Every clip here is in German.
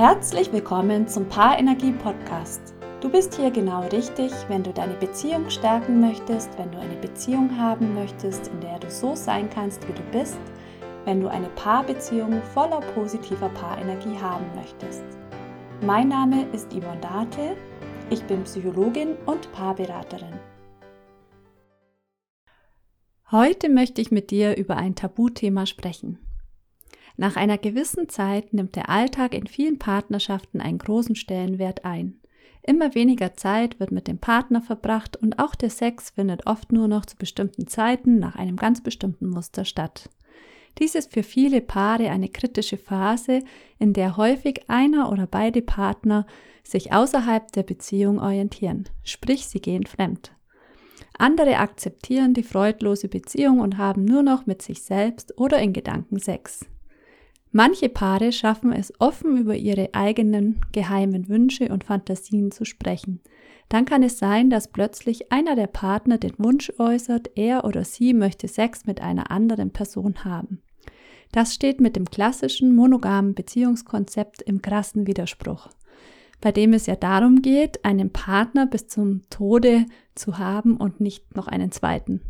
Herzlich willkommen zum Paarenergie Podcast. Du bist hier genau richtig, wenn du deine Beziehung stärken möchtest, wenn du eine Beziehung haben möchtest, in der du so sein kannst, wie du bist, wenn du eine Paarbeziehung voller positiver Paarenergie haben möchtest. Mein Name ist Yvonne Date, ich bin Psychologin und Paarberaterin. Heute möchte ich mit dir über ein Tabuthema sprechen. Nach einer gewissen Zeit nimmt der Alltag in vielen Partnerschaften einen großen Stellenwert ein. Immer weniger Zeit wird mit dem Partner verbracht und auch der Sex findet oft nur noch zu bestimmten Zeiten nach einem ganz bestimmten Muster statt. Dies ist für viele Paare eine kritische Phase, in der häufig einer oder beide Partner sich außerhalb der Beziehung orientieren, sprich sie gehen fremd. Andere akzeptieren die freudlose Beziehung und haben nur noch mit sich selbst oder in Gedanken Sex. Manche Paare schaffen es offen über ihre eigenen geheimen Wünsche und Fantasien zu sprechen. Dann kann es sein, dass plötzlich einer der Partner den Wunsch äußert, er oder sie möchte Sex mit einer anderen Person haben. Das steht mit dem klassischen monogamen Beziehungskonzept im krassen Widerspruch, bei dem es ja darum geht, einen Partner bis zum Tode zu haben und nicht noch einen zweiten.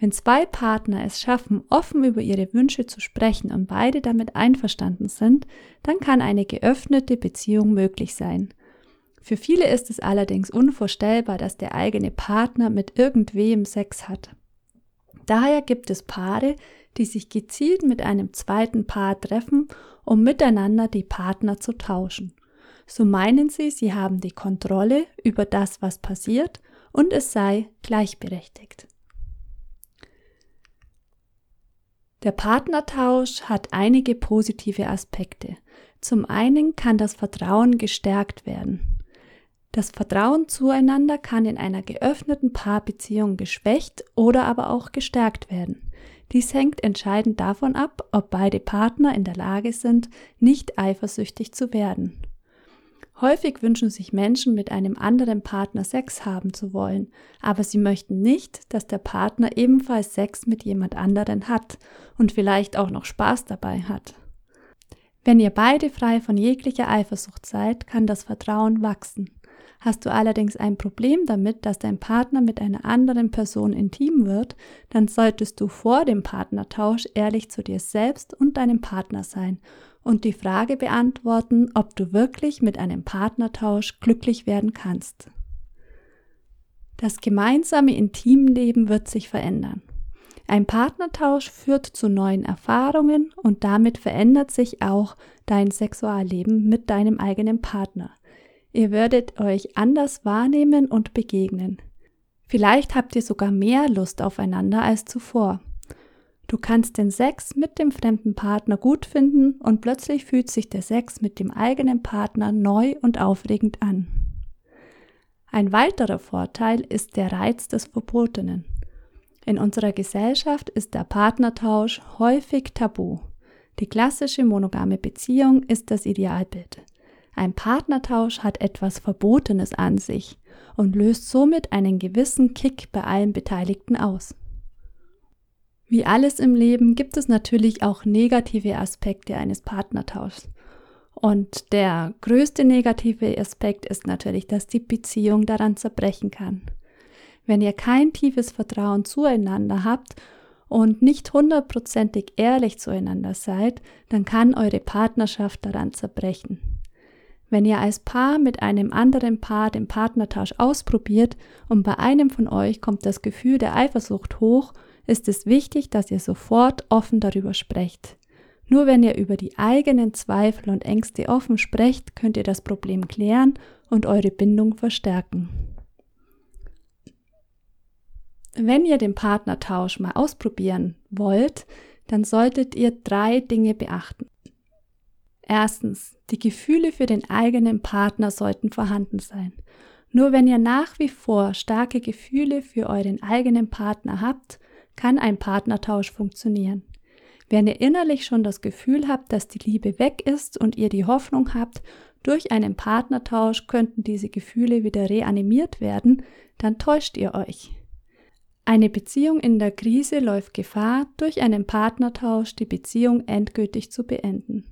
Wenn zwei Partner es schaffen, offen über ihre Wünsche zu sprechen und beide damit einverstanden sind, dann kann eine geöffnete Beziehung möglich sein. Für viele ist es allerdings unvorstellbar, dass der eigene Partner mit irgendwem Sex hat. Daher gibt es Paare, die sich gezielt mit einem zweiten Paar treffen, um miteinander die Partner zu tauschen. So meinen sie, sie haben die Kontrolle über das, was passiert, und es sei gleichberechtigt. Der Partnertausch hat einige positive Aspekte. Zum einen kann das Vertrauen gestärkt werden. Das Vertrauen zueinander kann in einer geöffneten Paarbeziehung geschwächt oder aber auch gestärkt werden. Dies hängt entscheidend davon ab, ob beide Partner in der Lage sind, nicht eifersüchtig zu werden. Häufig wünschen sich Menschen mit einem anderen Partner Sex haben zu wollen, aber sie möchten nicht, dass der Partner ebenfalls Sex mit jemand anderen hat und vielleicht auch noch Spaß dabei hat. Wenn ihr beide frei von jeglicher Eifersucht seid, kann das Vertrauen wachsen. Hast du allerdings ein Problem damit, dass dein Partner mit einer anderen Person intim wird, dann solltest du vor dem Partnertausch ehrlich zu dir selbst und deinem Partner sein und die Frage beantworten, ob du wirklich mit einem Partnertausch glücklich werden kannst. Das gemeinsame Intimleben wird sich verändern. Ein Partnertausch führt zu neuen Erfahrungen und damit verändert sich auch dein Sexualleben mit deinem eigenen Partner. Ihr werdet euch anders wahrnehmen und begegnen. Vielleicht habt ihr sogar mehr Lust aufeinander als zuvor. Du kannst den Sex mit dem fremden Partner gut finden und plötzlich fühlt sich der Sex mit dem eigenen Partner neu und aufregend an. Ein weiterer Vorteil ist der Reiz des Verbotenen. In unserer Gesellschaft ist der Partnertausch häufig tabu. Die klassische monogame Beziehung ist das Idealbild. Ein Partnertausch hat etwas Verbotenes an sich und löst somit einen gewissen Kick bei allen Beteiligten aus. Wie alles im Leben gibt es natürlich auch negative Aspekte eines Partnertauschs. Und der größte negative Aspekt ist natürlich, dass die Beziehung daran zerbrechen kann. Wenn ihr kein tiefes Vertrauen zueinander habt und nicht hundertprozentig ehrlich zueinander seid, dann kann eure Partnerschaft daran zerbrechen. Wenn ihr als Paar mit einem anderen Paar den Partnertausch ausprobiert und bei einem von euch kommt das Gefühl der Eifersucht hoch, ist es wichtig, dass ihr sofort offen darüber sprecht. Nur wenn ihr über die eigenen Zweifel und Ängste offen sprecht, könnt ihr das Problem klären und eure Bindung verstärken. Wenn ihr den Partnertausch mal ausprobieren wollt, dann solltet ihr drei Dinge beachten. Erstens, die Gefühle für den eigenen Partner sollten vorhanden sein. Nur wenn ihr nach wie vor starke Gefühle für euren eigenen Partner habt, kann ein Partnertausch funktionieren. Wenn ihr innerlich schon das Gefühl habt, dass die Liebe weg ist und ihr die Hoffnung habt, durch einen Partnertausch könnten diese Gefühle wieder reanimiert werden, dann täuscht ihr euch. Eine Beziehung in der Krise läuft Gefahr, durch einen Partnertausch die Beziehung endgültig zu beenden.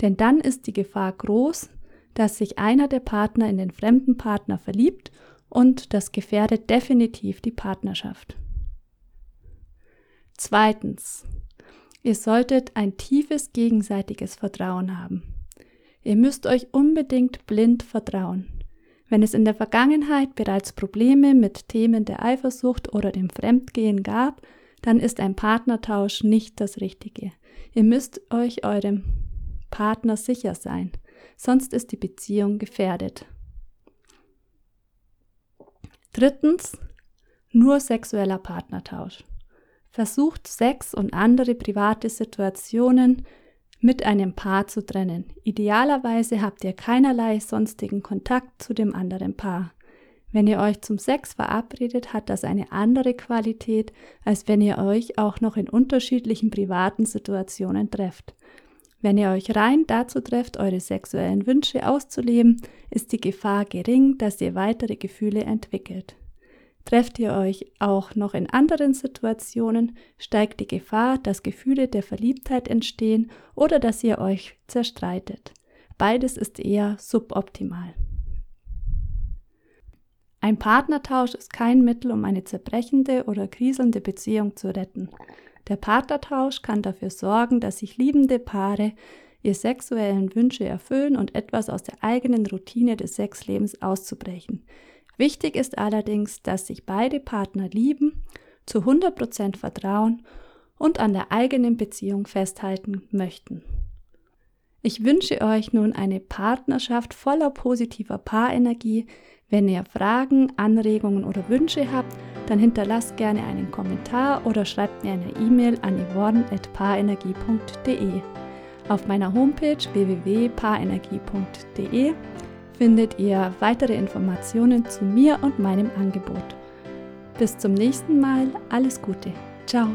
Denn dann ist die Gefahr groß, dass sich einer der Partner in den fremden Partner verliebt und das gefährdet definitiv die Partnerschaft. Zweitens. Ihr solltet ein tiefes gegenseitiges Vertrauen haben. Ihr müsst euch unbedingt blind vertrauen. Wenn es in der Vergangenheit bereits Probleme mit Themen der Eifersucht oder dem Fremdgehen gab, dann ist ein Partnertausch nicht das Richtige. Ihr müsst euch eurem Partner sicher sein, sonst ist die Beziehung gefährdet. Drittens, nur sexueller Partnertausch. Versucht Sex und andere private Situationen mit einem Paar zu trennen. Idealerweise habt ihr keinerlei sonstigen Kontakt zu dem anderen Paar. Wenn ihr euch zum Sex verabredet, hat das eine andere Qualität, als wenn ihr euch auch noch in unterschiedlichen privaten Situationen trefft. Wenn ihr euch rein dazu trefft, eure sexuellen Wünsche auszuleben, ist die Gefahr gering, dass ihr weitere Gefühle entwickelt. Trefft ihr euch auch noch in anderen Situationen, steigt die Gefahr, dass Gefühle der Verliebtheit entstehen oder dass ihr euch zerstreitet. Beides ist eher suboptimal. Ein Partnertausch ist kein Mittel, um eine zerbrechende oder kriselnde Beziehung zu retten. Der Partnertausch kann dafür sorgen, dass sich liebende Paare ihre sexuellen Wünsche erfüllen und etwas aus der eigenen Routine des Sexlebens auszubrechen. Wichtig ist allerdings, dass sich beide Partner lieben, zu 100% vertrauen und an der eigenen Beziehung festhalten möchten. Ich wünsche euch nun eine Partnerschaft voller positiver Paarenergie. Wenn ihr Fragen, Anregungen oder Wünsche habt, dann hinterlasst gerne einen Kommentar oder schreibt mir eine E-Mail an yvonne.paarenergie.de. Auf meiner Homepage www.paarenergie.de findet ihr weitere Informationen zu mir und meinem Angebot. Bis zum nächsten Mal, alles Gute. Ciao.